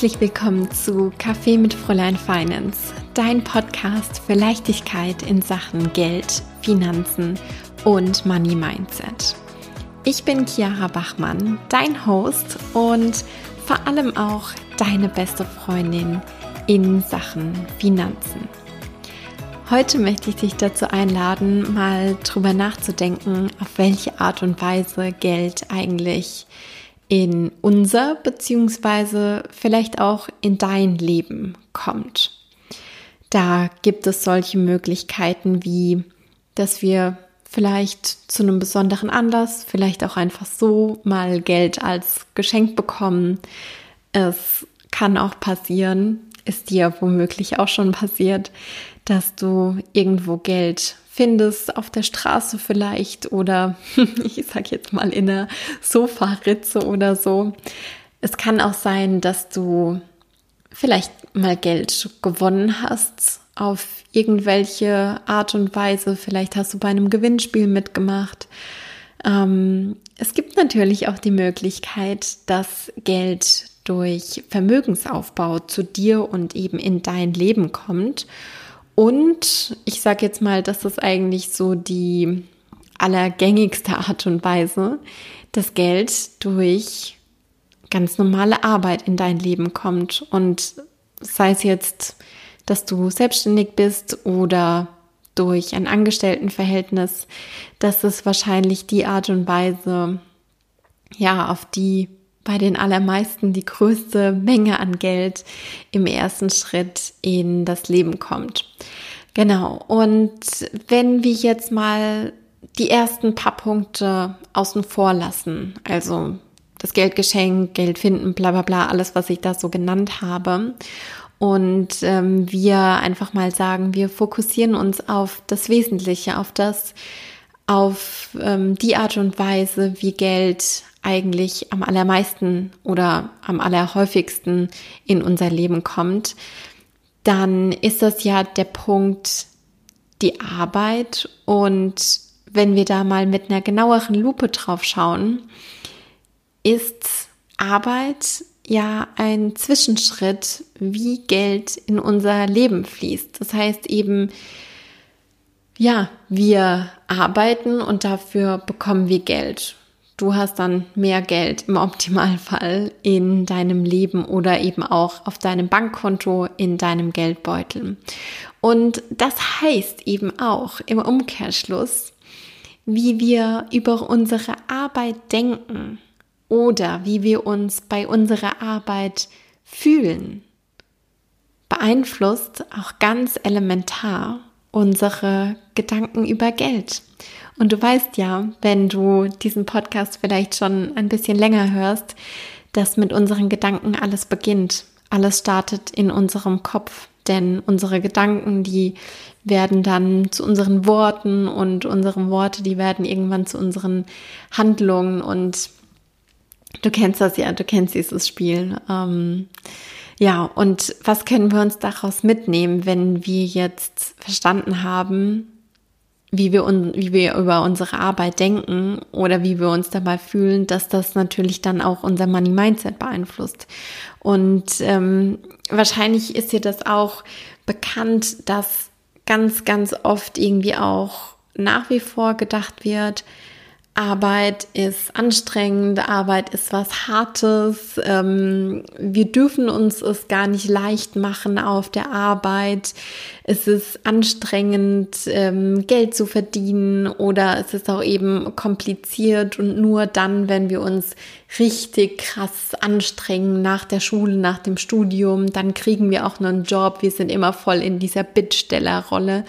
Herzlich willkommen zu Kaffee mit Fräulein Finance, dein Podcast für Leichtigkeit in Sachen Geld, Finanzen und Money Mindset. Ich bin Chiara Bachmann, dein Host und vor allem auch deine beste Freundin in Sachen Finanzen. Heute möchte ich dich dazu einladen, mal drüber nachzudenken, auf welche Art und Weise Geld eigentlich in unser beziehungsweise vielleicht auch in dein Leben kommt. Da gibt es solche Möglichkeiten wie, dass wir vielleicht zu einem besonderen Anlass, vielleicht auch einfach so mal Geld als Geschenk bekommen. Es kann auch passieren, ist dir womöglich auch schon passiert, dass du irgendwo Geld findest, auf der Straße vielleicht oder ich sag jetzt mal in der Sofaritze oder so. Es kann auch sein, dass du vielleicht mal Geld gewonnen hast auf irgendwelche Art und Weise. Vielleicht hast du bei einem Gewinnspiel mitgemacht. Ähm, es gibt natürlich auch die Möglichkeit, dass Geld durch Vermögensaufbau zu dir und eben in dein Leben kommt. Und ich sage jetzt mal, das ist eigentlich so die allergängigste Art und Weise, dass Geld durch ganz normale Arbeit in dein Leben kommt. Und sei es jetzt, dass du selbstständig bist oder durch ein Angestelltenverhältnis, das ist wahrscheinlich die Art und Weise, ja, auf die bei den allermeisten die größte Menge an Geld im ersten Schritt in das Leben kommt. Genau. Und wenn wir jetzt mal die ersten paar Punkte außen vor lassen, also das Geldgeschenk, Geld finden, bla bla bla, alles, was ich da so genannt habe. Und ähm, wir einfach mal sagen, wir fokussieren uns auf das Wesentliche, auf das, auf ähm, die Art und Weise, wie Geld eigentlich am allermeisten oder am allerhäufigsten in unser Leben kommt, dann ist das ja der Punkt die Arbeit. Und wenn wir da mal mit einer genaueren Lupe drauf schauen, ist Arbeit ja ein Zwischenschritt, wie Geld in unser Leben fließt. Das heißt eben, ja, wir arbeiten und dafür bekommen wir Geld. Du hast dann mehr Geld im Optimalfall in deinem Leben oder eben auch auf deinem Bankkonto, in deinem Geldbeutel. Und das heißt eben auch im Umkehrschluss, wie wir über unsere Arbeit denken oder wie wir uns bei unserer Arbeit fühlen, beeinflusst auch ganz elementar unsere Gedanken über Geld. Und du weißt ja, wenn du diesen Podcast vielleicht schon ein bisschen länger hörst, dass mit unseren Gedanken alles beginnt. Alles startet in unserem Kopf. Denn unsere Gedanken, die werden dann zu unseren Worten und unsere Worte, die werden irgendwann zu unseren Handlungen. Und du kennst das ja, du kennst dieses Spiel. Ähm, ja, und was können wir uns daraus mitnehmen, wenn wir jetzt verstanden haben, wie wir, un, wie wir über unsere Arbeit denken oder wie wir uns dabei fühlen, dass das natürlich dann auch unser Money Mindset beeinflusst. Und ähm, wahrscheinlich ist dir das auch bekannt, dass ganz, ganz oft irgendwie auch nach wie vor gedacht wird, Arbeit ist anstrengend, Arbeit ist was Hartes. Ähm, wir dürfen uns es gar nicht leicht machen auf der Arbeit. Es ist anstrengend, ähm, Geld zu verdienen oder es ist auch eben kompliziert und nur dann, wenn wir uns richtig krass anstrengen nach der Schule, nach dem Studium, dann kriegen wir auch noch einen Job. Wir sind immer voll in dieser Bittstellerrolle.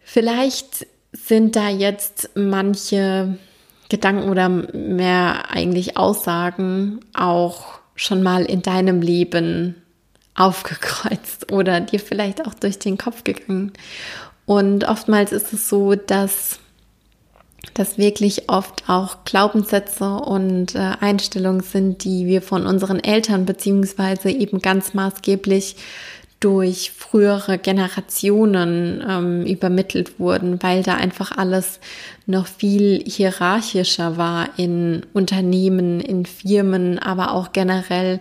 Vielleicht sind da jetzt manche Gedanken oder mehr eigentlich Aussagen auch schon mal in deinem Leben aufgekreuzt oder dir vielleicht auch durch den Kopf gegangen. Und oftmals ist es so, dass das wirklich oft auch Glaubenssätze und äh, Einstellungen sind, die wir von unseren Eltern beziehungsweise eben ganz maßgeblich durch frühere Generationen ähm, übermittelt wurden, weil da einfach alles noch viel hierarchischer war in Unternehmen, in Firmen, aber auch generell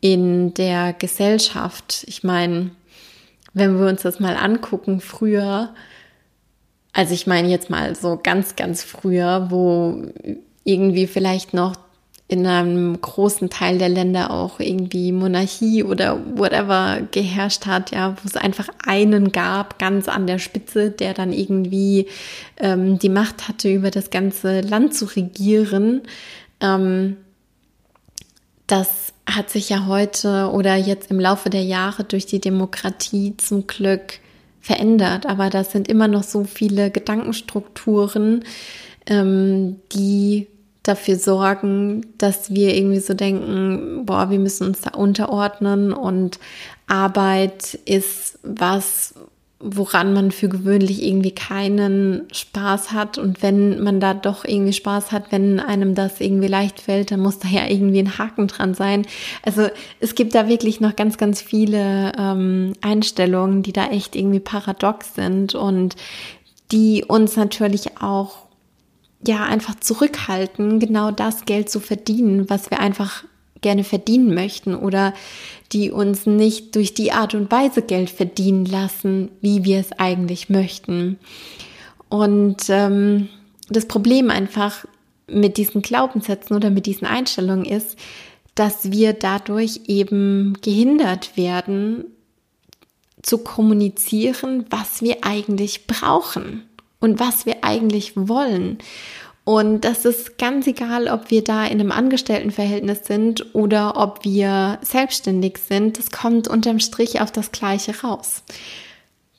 in der Gesellschaft. Ich meine, wenn wir uns das mal angucken, früher, also ich meine jetzt mal so ganz, ganz früher, wo irgendwie vielleicht noch in einem großen Teil der Länder auch irgendwie Monarchie oder whatever geherrscht hat, ja, wo es einfach einen gab, ganz an der Spitze, der dann irgendwie ähm, die Macht hatte, über das ganze Land zu regieren. Ähm, das hat sich ja heute oder jetzt im Laufe der Jahre durch die Demokratie zum Glück verändert. Aber das sind immer noch so viele Gedankenstrukturen, ähm, die dafür sorgen, dass wir irgendwie so denken, boah, wir müssen uns da unterordnen und Arbeit ist was, woran man für gewöhnlich irgendwie keinen Spaß hat. Und wenn man da doch irgendwie Spaß hat, wenn einem das irgendwie leicht fällt, dann muss da ja irgendwie ein Haken dran sein. Also es gibt da wirklich noch ganz, ganz viele ähm, Einstellungen, die da echt irgendwie paradox sind und die uns natürlich auch ja einfach zurückhalten, genau das Geld zu verdienen, was wir einfach gerne verdienen möchten oder die uns nicht durch die Art und Weise Geld verdienen lassen, wie wir es eigentlich möchten. Und ähm, das Problem einfach mit diesen Glaubenssätzen oder mit diesen Einstellungen ist, dass wir dadurch eben gehindert werden, zu kommunizieren, was wir eigentlich brauchen und was wir eigentlich wollen. Und das ist ganz egal, ob wir da in einem Angestelltenverhältnis sind oder ob wir selbstständig sind. Das kommt unterm Strich auf das Gleiche raus.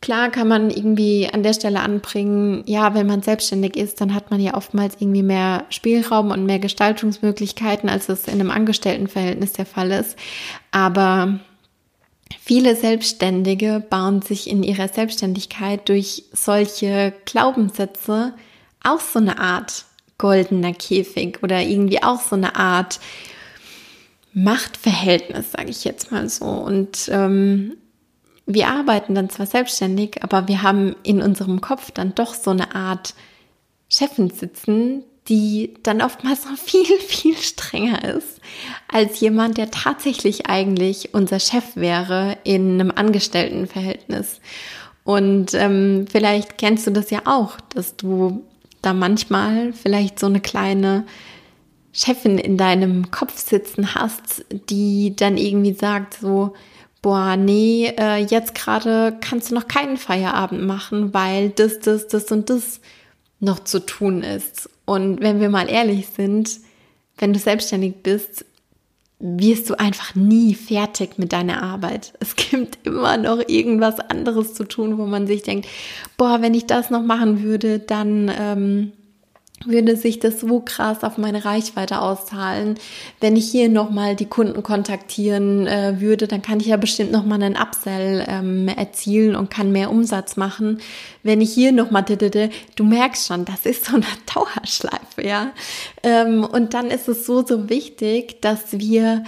Klar kann man irgendwie an der Stelle anbringen, ja, wenn man selbstständig ist, dann hat man ja oftmals irgendwie mehr Spielraum und mehr Gestaltungsmöglichkeiten, als es in einem Angestelltenverhältnis der Fall ist. Aber viele Selbstständige bauen sich in ihrer Selbstständigkeit durch solche Glaubenssätze auch so eine Art goldener Käfig oder irgendwie auch so eine Art Machtverhältnis, sage ich jetzt mal so. Und ähm, wir arbeiten dann zwar selbstständig, aber wir haben in unserem Kopf dann doch so eine Art Chefin sitzen, die dann oftmals noch viel, viel strenger ist als jemand, der tatsächlich eigentlich unser Chef wäre in einem Angestelltenverhältnis. Und ähm, vielleicht kennst du das ja auch, dass du da manchmal vielleicht so eine kleine Chefin in deinem Kopf sitzen hast, die dann irgendwie sagt so, boah, nee, äh, jetzt gerade kannst du noch keinen Feierabend machen, weil das, das, das und das noch zu tun ist. Und wenn wir mal ehrlich sind, wenn du selbstständig bist, wirst du einfach nie fertig mit deiner Arbeit. Es gibt immer noch irgendwas anderes zu tun, wo man sich denkt, boah, wenn ich das noch machen würde, dann ähm, würde sich das so krass auf meine Reichweite auszahlen. Wenn ich hier nochmal die Kunden kontaktieren äh, würde, dann kann ich ja bestimmt nochmal einen Upsell ähm, erzielen und kann mehr Umsatz machen. Wenn ich hier nochmal, du merkst schon, das ist so eine Dauerschleife, ja. Ähm, und dann ist es so, so wichtig, dass wir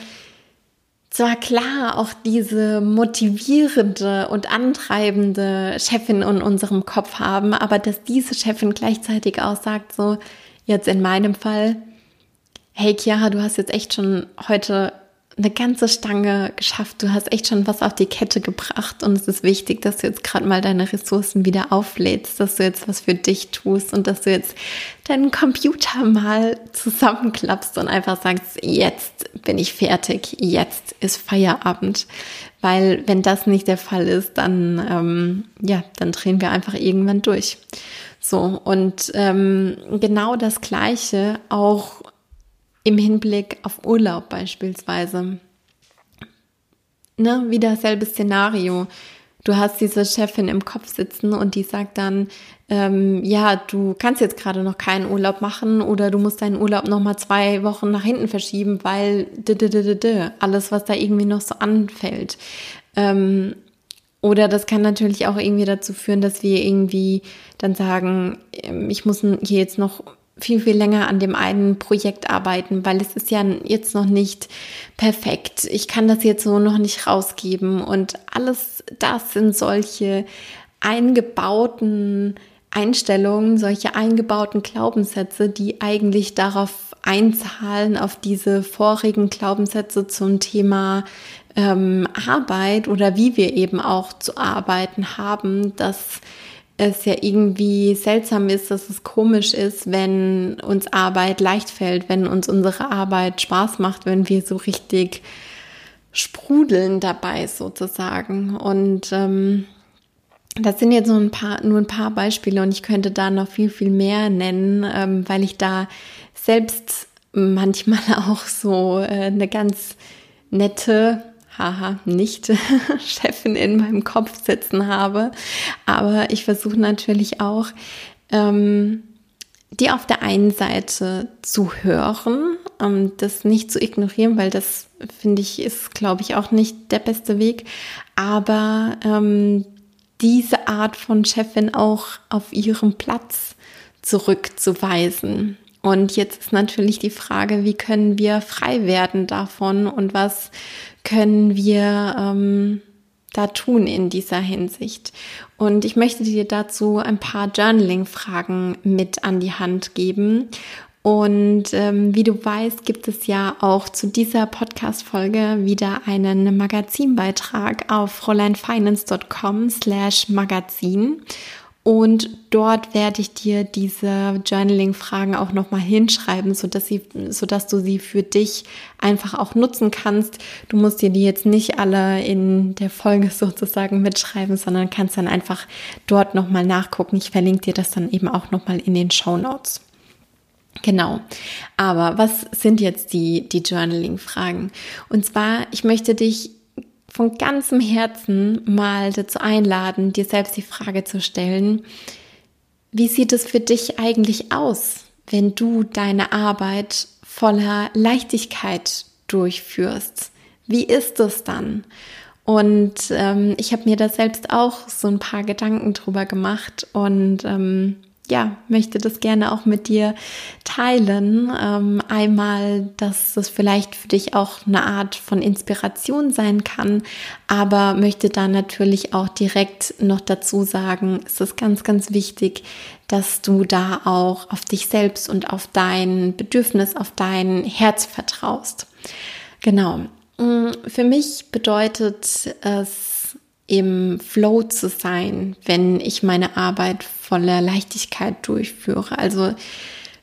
zwar klar auch diese motivierende und antreibende Chefin in unserem Kopf haben, aber dass diese Chefin gleichzeitig auch sagt, so jetzt in meinem Fall, hey Chiara, du hast jetzt echt schon heute eine ganze Stange geschafft. Du hast echt schon was auf die Kette gebracht und es ist wichtig, dass du jetzt gerade mal deine Ressourcen wieder auflädst, dass du jetzt was für dich tust und dass du jetzt deinen Computer mal zusammenklappst und einfach sagst, jetzt bin ich fertig, jetzt ist Feierabend. Weil wenn das nicht der Fall ist, dann ähm, ja, dann drehen wir einfach irgendwann durch. So und ähm, genau das Gleiche auch im Hinblick auf Urlaub beispielsweise. Ne, wieder dasselbe Szenario. Du hast diese Chefin im Kopf sitzen und die sagt dann, ähm, ja, du kannst jetzt gerade noch keinen Urlaub machen oder du musst deinen Urlaub noch mal zwei Wochen nach hinten verschieben, weil alles, was da irgendwie noch so anfällt. Ähm, oder das kann natürlich auch irgendwie dazu führen, dass wir irgendwie dann sagen, ähm, ich muss hier jetzt noch viel, viel länger an dem einen Projekt arbeiten, weil es ist ja jetzt noch nicht perfekt. Ich kann das jetzt so noch nicht rausgeben. Und alles das sind solche eingebauten Einstellungen, solche eingebauten Glaubenssätze, die eigentlich darauf einzahlen auf diese vorigen Glaubenssätze zum Thema ähm, Arbeit oder wie wir eben auch zu arbeiten haben, dass es ja irgendwie seltsam ist, dass es komisch ist, wenn uns Arbeit leicht fällt, wenn uns unsere Arbeit Spaß macht, wenn wir so richtig sprudeln dabei sozusagen. Und ähm, das sind jetzt nur ein paar, nur ein paar Beispiele und ich könnte da noch viel, viel mehr nennen, ähm, weil ich da selbst manchmal auch so äh, eine ganz nette haha, nicht Chefin in meinem Kopf sitzen habe. Aber ich versuche natürlich auch, ähm, die auf der einen Seite zu hören, ähm, das nicht zu ignorieren, weil das finde ich ist, glaube ich, auch nicht der beste Weg. Aber ähm, diese Art von Chefin auch auf ihrem Platz zurückzuweisen. Und jetzt ist natürlich die Frage, wie können wir frei werden davon und was können wir ähm, da tun in dieser Hinsicht? Und ich möchte dir dazu ein paar Journaling-Fragen mit an die Hand geben. Und ähm, wie du weißt, gibt es ja auch zu dieser Podcast-Folge wieder einen Magazinbeitrag auf fräuleinfinance.com slash Magazin. Und dort werde ich dir diese Journaling-Fragen auch nochmal hinschreiben, sodass, sie, sodass du sie für dich einfach auch nutzen kannst. Du musst dir die jetzt nicht alle in der Folge sozusagen mitschreiben, sondern kannst dann einfach dort nochmal nachgucken. Ich verlinke dir das dann eben auch nochmal in den Show Notes. Genau. Aber was sind jetzt die, die Journaling-Fragen? Und zwar, ich möchte dich von ganzem Herzen mal dazu einladen, dir selbst die Frage zu stellen, wie sieht es für dich eigentlich aus, wenn du deine Arbeit voller Leichtigkeit durchführst? Wie ist es dann? Und ähm, ich habe mir da selbst auch so ein paar Gedanken drüber gemacht und ähm, ja, möchte das gerne auch mit dir teilen. Ähm, einmal, dass das vielleicht für dich auch eine Art von Inspiration sein kann, aber möchte dann natürlich auch direkt noch dazu sagen, es ist ganz, ganz wichtig, dass du da auch auf dich selbst und auf dein Bedürfnis, auf dein Herz vertraust. Genau. Mm, für mich bedeutet es im Flow zu sein, wenn ich meine Arbeit voller Leichtigkeit durchführe. Also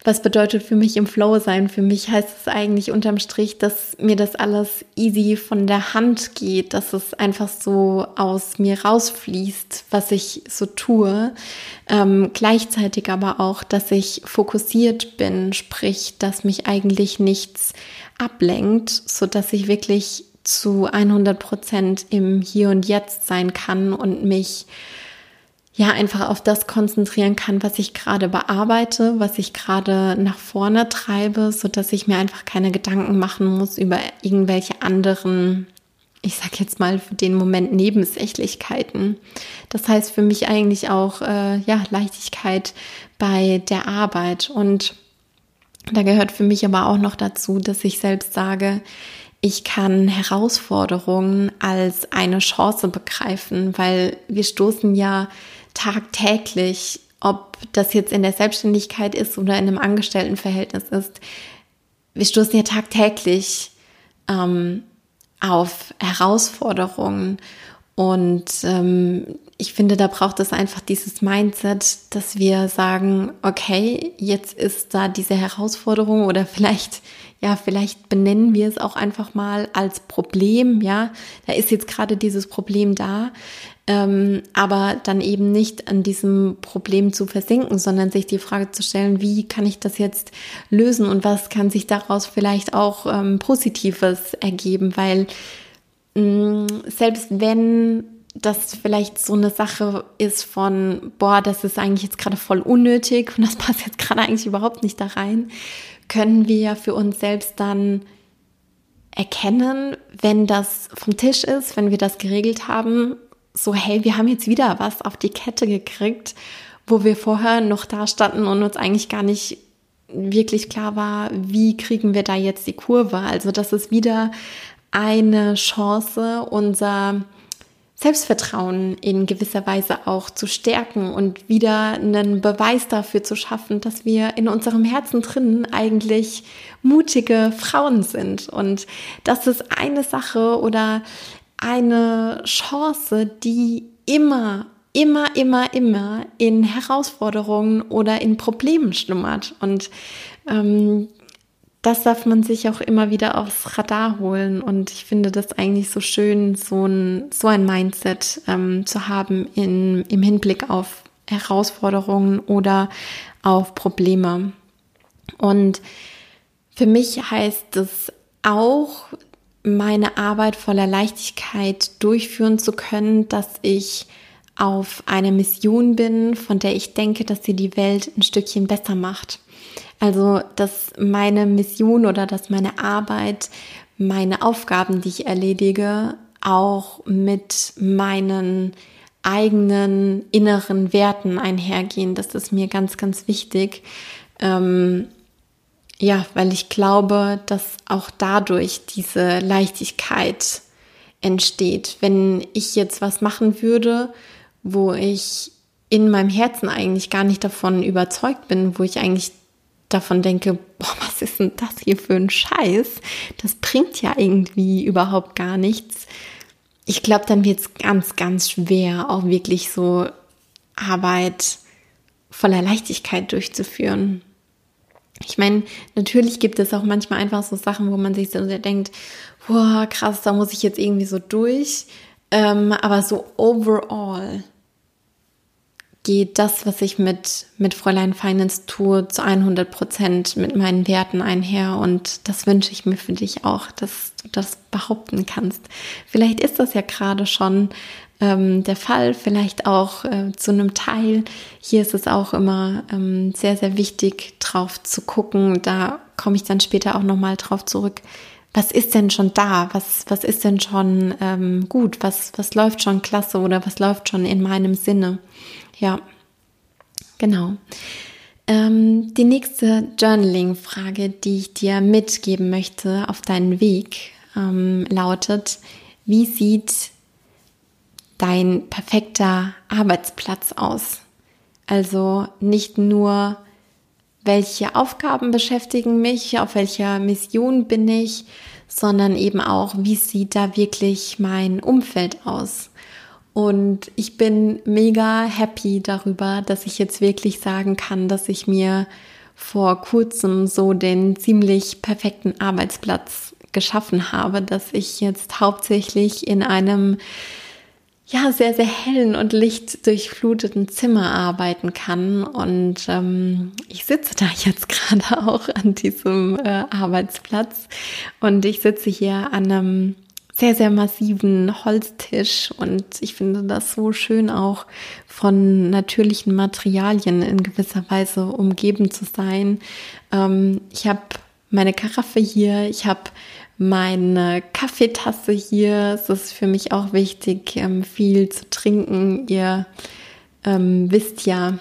was bedeutet für mich im Flow sein? Für mich heißt es eigentlich unterm Strich, dass mir das alles easy von der Hand geht, dass es einfach so aus mir rausfließt, was ich so tue. Ähm, gleichzeitig aber auch, dass ich fokussiert bin, sprich, dass mich eigentlich nichts ablenkt, so dass ich wirklich zu 100 Prozent im Hier und Jetzt sein kann und mich ja einfach auf das konzentrieren kann, was ich gerade bearbeite, was ich gerade nach vorne treibe, so dass ich mir einfach keine Gedanken machen muss über irgendwelche anderen, ich sag jetzt mal für den Moment Nebensächlichkeiten. Das heißt für mich eigentlich auch äh, ja Leichtigkeit bei der Arbeit und da gehört für mich aber auch noch dazu, dass ich selbst sage, ich kann Herausforderungen als eine Chance begreifen, weil wir stoßen ja tagtäglich, ob das jetzt in der Selbstständigkeit ist oder in einem Angestelltenverhältnis ist, wir stoßen ja tagtäglich ähm, auf Herausforderungen und ähm, ich finde, da braucht es einfach dieses Mindset, dass wir sagen, okay, jetzt ist da diese Herausforderung oder vielleicht ja, vielleicht benennen wir es auch einfach mal als Problem, ja, da ist jetzt gerade dieses Problem da, ähm, aber dann eben nicht an diesem Problem zu versinken, sondern sich die Frage zu stellen, wie kann ich das jetzt lösen und was kann sich daraus vielleicht auch ähm, Positives ergeben, weil selbst wenn das vielleicht so eine Sache ist von, boah, das ist eigentlich jetzt gerade voll unnötig und das passt jetzt gerade eigentlich überhaupt nicht da rein, können wir für uns selbst dann erkennen, wenn das vom Tisch ist, wenn wir das geregelt haben, so hey, wir haben jetzt wieder was auf die Kette gekriegt, wo wir vorher noch da standen und uns eigentlich gar nicht wirklich klar war, wie kriegen wir da jetzt die Kurve. Also das ist wieder eine Chance, unser Selbstvertrauen in gewisser Weise auch zu stärken und wieder einen Beweis dafür zu schaffen, dass wir in unserem Herzen drin eigentlich mutige Frauen sind. Und das ist eine Sache oder eine Chance, die immer, immer, immer, immer in Herausforderungen oder in Problemen schlummert. Und ähm, das darf man sich auch immer wieder aufs Radar holen. Und ich finde das eigentlich so schön, so ein, so ein Mindset ähm, zu haben in, im Hinblick auf Herausforderungen oder auf Probleme. Und für mich heißt es auch, meine Arbeit voller Leichtigkeit durchführen zu können, dass ich auf eine Mission bin, von der ich denke, dass sie die Welt ein Stückchen besser macht. Also, dass meine Mission oder dass meine Arbeit, meine Aufgaben, die ich erledige, auch mit meinen eigenen inneren Werten einhergehen. Das ist mir ganz, ganz wichtig. Ähm, ja, weil ich glaube, dass auch dadurch diese Leichtigkeit entsteht. Wenn ich jetzt was machen würde, wo ich in meinem Herzen eigentlich gar nicht davon überzeugt bin, wo ich eigentlich davon denke, boah, was ist denn das hier für ein Scheiß? Das bringt ja irgendwie überhaupt gar nichts. Ich glaube, dann wird es ganz, ganz schwer, auch wirklich so Arbeit voller Leichtigkeit durchzuführen. Ich meine, natürlich gibt es auch manchmal einfach so Sachen, wo man sich so denkt, boah, krass, da muss ich jetzt irgendwie so durch. Ähm, aber so overall geht das, was ich mit, mit Fräulein Finance tue, zu 100 Prozent mit meinen Werten einher. Und das wünsche ich mir für dich auch, dass du das behaupten kannst. Vielleicht ist das ja gerade schon ähm, der Fall, vielleicht auch äh, zu einem Teil. Hier ist es auch immer ähm, sehr, sehr wichtig, drauf zu gucken. Da komme ich dann später auch nochmal drauf zurück. Was ist denn schon da? Was, was ist denn schon ähm, gut? Was, was läuft schon klasse oder was läuft schon in meinem Sinne? Ja, genau. Ähm, die nächste Journaling-Frage, die ich dir mitgeben möchte auf deinen Weg, ähm, lautet, wie sieht dein perfekter Arbeitsplatz aus? Also nicht nur, welche Aufgaben beschäftigen mich, auf welcher Mission bin ich, sondern eben auch, wie sieht da wirklich mein Umfeld aus? Und ich bin mega happy darüber, dass ich jetzt wirklich sagen kann, dass ich mir vor kurzem so den ziemlich perfekten Arbeitsplatz geschaffen habe, dass ich jetzt hauptsächlich in einem ja sehr sehr hellen und lichtdurchfluteten Zimmer arbeiten kann. Und ähm, ich sitze da jetzt gerade auch an diesem äh, Arbeitsplatz. Und ich sitze hier an einem sehr, sehr massiven Holztisch und ich finde das so schön auch von natürlichen Materialien in gewisser Weise umgeben zu sein. Ähm, ich habe meine Karaffe hier, ich habe meine Kaffeetasse hier. Es ist für mich auch wichtig, ähm, viel zu trinken. Ihr ähm, wisst ja,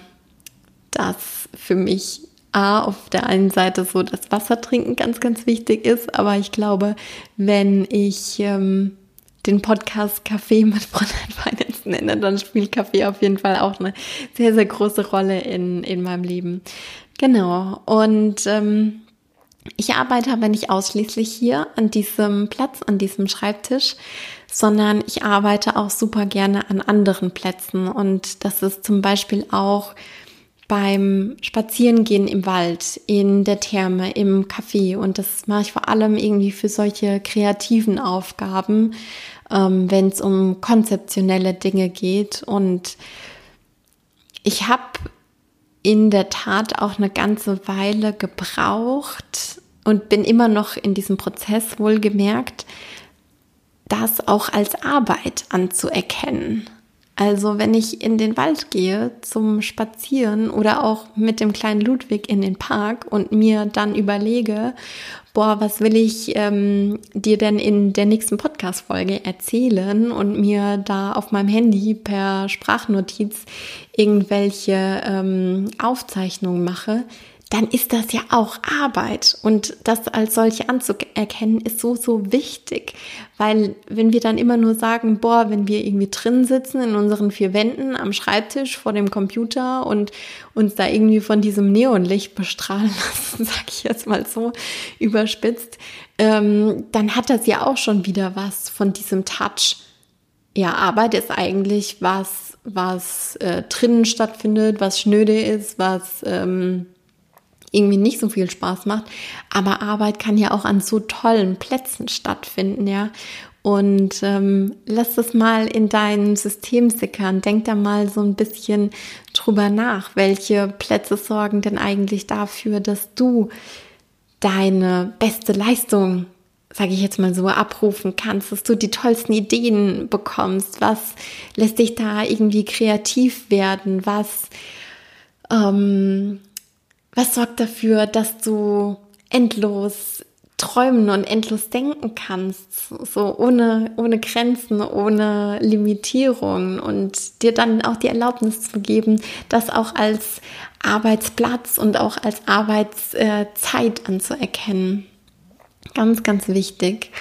dass für mich A, auf der einen Seite so das Wasser trinken ganz, ganz wichtig ist, aber ich glaube, wenn ich ähm, den Podcast Kaffee mit Fräulein Finance nenne, dann spielt Kaffee auf jeden Fall auch eine sehr, sehr große Rolle in, in meinem Leben. Genau. Und ähm, ich arbeite aber nicht ausschließlich hier an diesem Platz, an diesem Schreibtisch, sondern ich arbeite auch super gerne an anderen Plätzen. Und das ist zum Beispiel auch beim Spazierengehen im Wald, in der Therme, im Café. Und das mache ich vor allem irgendwie für solche kreativen Aufgaben, ähm, wenn es um konzeptionelle Dinge geht. Und ich habe in der Tat auch eine ganze Weile gebraucht und bin immer noch in diesem Prozess wohlgemerkt, das auch als Arbeit anzuerkennen. Also wenn ich in den Wald gehe zum Spazieren oder auch mit dem kleinen Ludwig in den Park und mir dann überlege, boah, was will ich ähm, dir denn in der nächsten Podcast-Folge erzählen und mir da auf meinem Handy per Sprachnotiz irgendwelche ähm, Aufzeichnungen mache, dann ist das ja auch Arbeit. Und das als solche anzuerkennen, ist so, so wichtig. Weil wenn wir dann immer nur sagen, boah, wenn wir irgendwie drin sitzen in unseren vier Wänden am Schreibtisch vor dem Computer und uns da irgendwie von diesem Neonlicht bestrahlen lassen, sag ich jetzt mal so überspitzt, ähm, dann hat das ja auch schon wieder was von diesem Touch. Ja, Arbeit ist eigentlich was, was äh, drinnen stattfindet, was schnöde ist, was ähm, irgendwie nicht so viel Spaß macht. Aber Arbeit kann ja auch an so tollen Plätzen stattfinden, ja. Und ähm, lass das mal in dein System sickern. Denk da mal so ein bisschen drüber nach. Welche Plätze sorgen denn eigentlich dafür, dass du deine beste Leistung, sage ich jetzt mal so, abrufen kannst, dass du die tollsten Ideen bekommst? Was lässt dich da irgendwie kreativ werden? Was ähm, was sorgt dafür, dass du endlos träumen und endlos denken kannst, so ohne, ohne Grenzen, ohne Limitierungen und dir dann auch die Erlaubnis zu geben, das auch als Arbeitsplatz und auch als Arbeitszeit anzuerkennen. Ganz, ganz wichtig.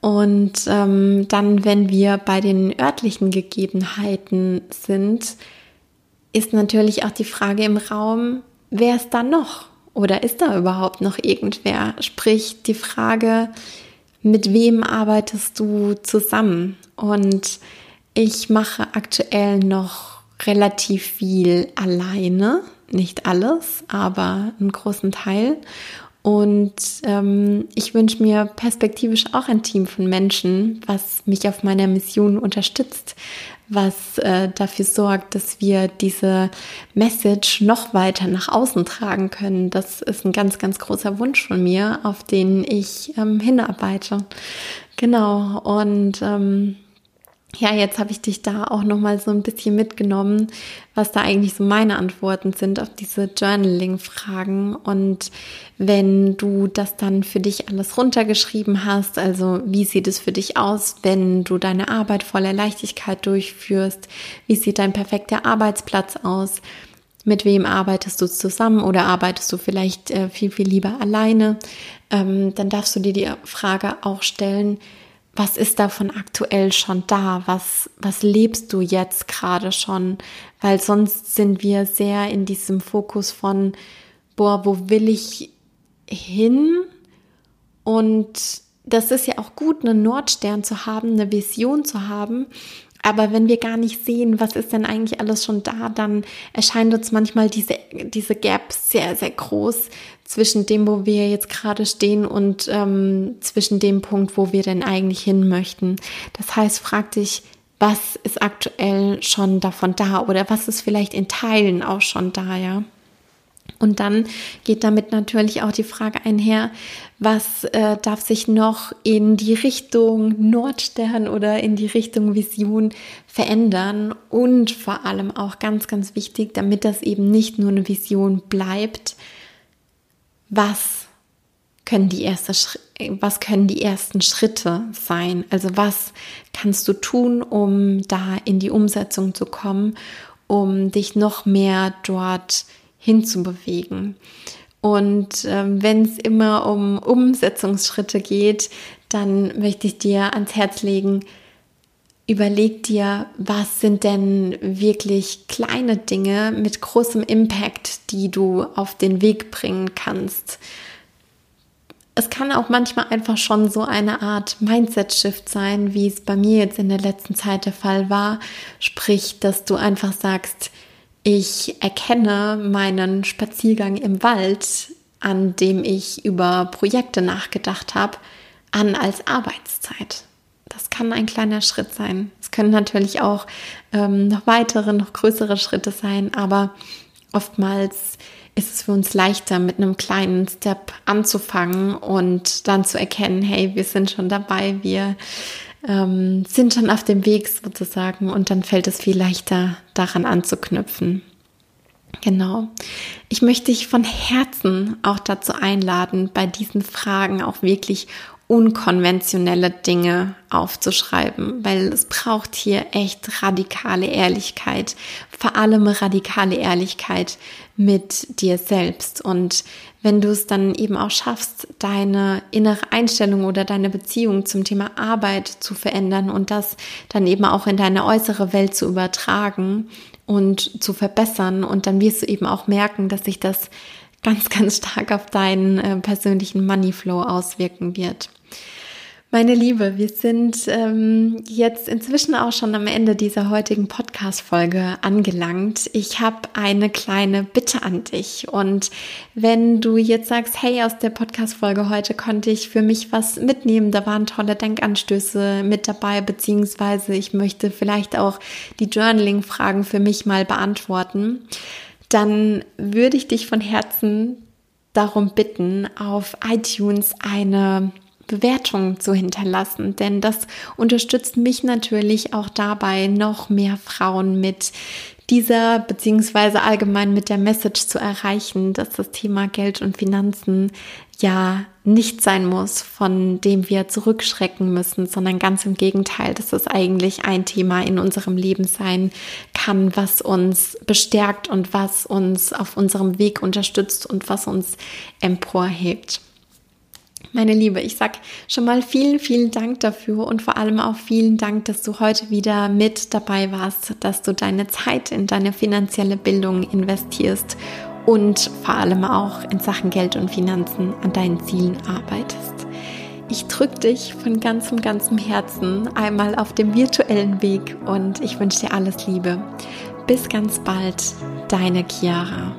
Und ähm, dann, wenn wir bei den örtlichen Gegebenheiten sind, ist natürlich auch die Frage im Raum, wer ist da noch? Oder ist da überhaupt noch irgendwer? Sprich, die Frage, mit wem arbeitest du zusammen? Und ich mache aktuell noch relativ viel alleine. Nicht alles, aber einen großen Teil. Und ähm, ich wünsche mir perspektivisch auch ein Team von Menschen, was mich auf meiner Mission unterstützt, was äh, dafür sorgt, dass wir diese Message noch weiter nach außen tragen können. Das ist ein ganz, ganz großer Wunsch von mir, auf den ich ähm, hinarbeite. Genau. Und ähm, ja, jetzt habe ich dich da auch noch mal so ein bisschen mitgenommen, was da eigentlich so meine Antworten sind auf diese Journaling-Fragen. Und wenn du das dann für dich alles runtergeschrieben hast, also wie sieht es für dich aus, wenn du deine Arbeit voller Leichtigkeit durchführst? Wie sieht dein perfekter Arbeitsplatz aus? Mit wem arbeitest du zusammen oder arbeitest du vielleicht äh, viel, viel lieber alleine? Ähm, dann darfst du dir die Frage auch stellen, was ist davon aktuell schon da? Was, was lebst du jetzt gerade schon? Weil sonst sind wir sehr in diesem Fokus von, boah, wo will ich hin? Und das ist ja auch gut, einen Nordstern zu haben, eine Vision zu haben. Aber wenn wir gar nicht sehen, was ist denn eigentlich alles schon da, dann erscheint uns manchmal diese, diese Gap sehr, sehr groß zwischen dem, wo wir jetzt gerade stehen und ähm, zwischen dem Punkt, wo wir denn eigentlich hin möchten. Das heißt, frag dich, was ist aktuell schon davon da oder was ist vielleicht in Teilen auch schon da, ja? Und dann geht damit natürlich auch die Frage einher, was äh, darf sich noch in die Richtung Nordstern oder in die Richtung Vision verändern und vor allem auch ganz, ganz wichtig, damit das eben nicht nur eine Vision bleibt, was können die erste, was können die ersten Schritte sein? Also was kannst du tun, um da in die Umsetzung zu kommen, um dich noch mehr dort hinzubewegen. Und ähm, wenn es immer um Umsetzungsschritte geht, dann möchte ich dir ans Herz legen, überleg dir, was sind denn wirklich kleine Dinge mit großem Impact, die du auf den Weg bringen kannst. Es kann auch manchmal einfach schon so eine Art Mindset-Shift sein, wie es bei mir jetzt in der letzten Zeit der Fall war. Sprich, dass du einfach sagst, ich erkenne meinen Spaziergang im Wald, an dem ich über Projekte nachgedacht habe, an als Arbeitszeit. Das kann ein kleiner Schritt sein. Es können natürlich auch ähm, noch weitere, noch größere Schritte sein, aber oftmals ist es für uns leichter, mit einem kleinen Step anzufangen und dann zu erkennen, hey, wir sind schon dabei, wir ähm, sind schon auf dem Weg sozusagen und dann fällt es viel leichter, daran anzuknüpfen. Genau. Ich möchte dich von Herzen auch dazu einladen, bei diesen Fragen auch wirklich unkonventionelle Dinge aufzuschreiben, weil es braucht hier echt radikale Ehrlichkeit, vor allem radikale Ehrlichkeit mit dir selbst. Und wenn du es dann eben auch schaffst, deine innere Einstellung oder deine Beziehung zum Thema Arbeit zu verändern und das dann eben auch in deine äußere Welt zu übertragen und zu verbessern, und dann wirst du eben auch merken, dass sich das ganz, ganz stark auf deinen äh, persönlichen Money Flow auswirken wird. Meine Liebe, wir sind ähm, jetzt inzwischen auch schon am Ende dieser heutigen Podcast-Folge angelangt. Ich habe eine kleine Bitte an dich. Und wenn du jetzt sagst, hey, aus der Podcast-Folge heute konnte ich für mich was mitnehmen, da waren tolle Denkanstöße mit dabei, beziehungsweise ich möchte vielleicht auch die Journaling-Fragen für mich mal beantworten, dann würde ich dich von Herzen darum bitten, auf iTunes eine Bewertungen zu hinterlassen, denn das unterstützt mich natürlich auch dabei, noch mehr Frauen mit dieser beziehungsweise allgemein mit der Message zu erreichen, dass das Thema Geld und Finanzen ja nicht sein muss, von dem wir zurückschrecken müssen, sondern ganz im Gegenteil, dass es eigentlich ein Thema in unserem Leben sein kann, was uns bestärkt und was uns auf unserem Weg unterstützt und was uns emporhebt. Meine Liebe, ich sag schon mal vielen, vielen Dank dafür und vor allem auch vielen Dank, dass du heute wieder mit dabei warst, dass du deine Zeit in deine finanzielle Bildung investierst und vor allem auch in Sachen Geld und Finanzen an deinen Zielen arbeitest. Ich drücke dich von ganzem, ganzem Herzen einmal auf dem virtuellen Weg und ich wünsche dir alles Liebe. Bis ganz bald, deine Chiara.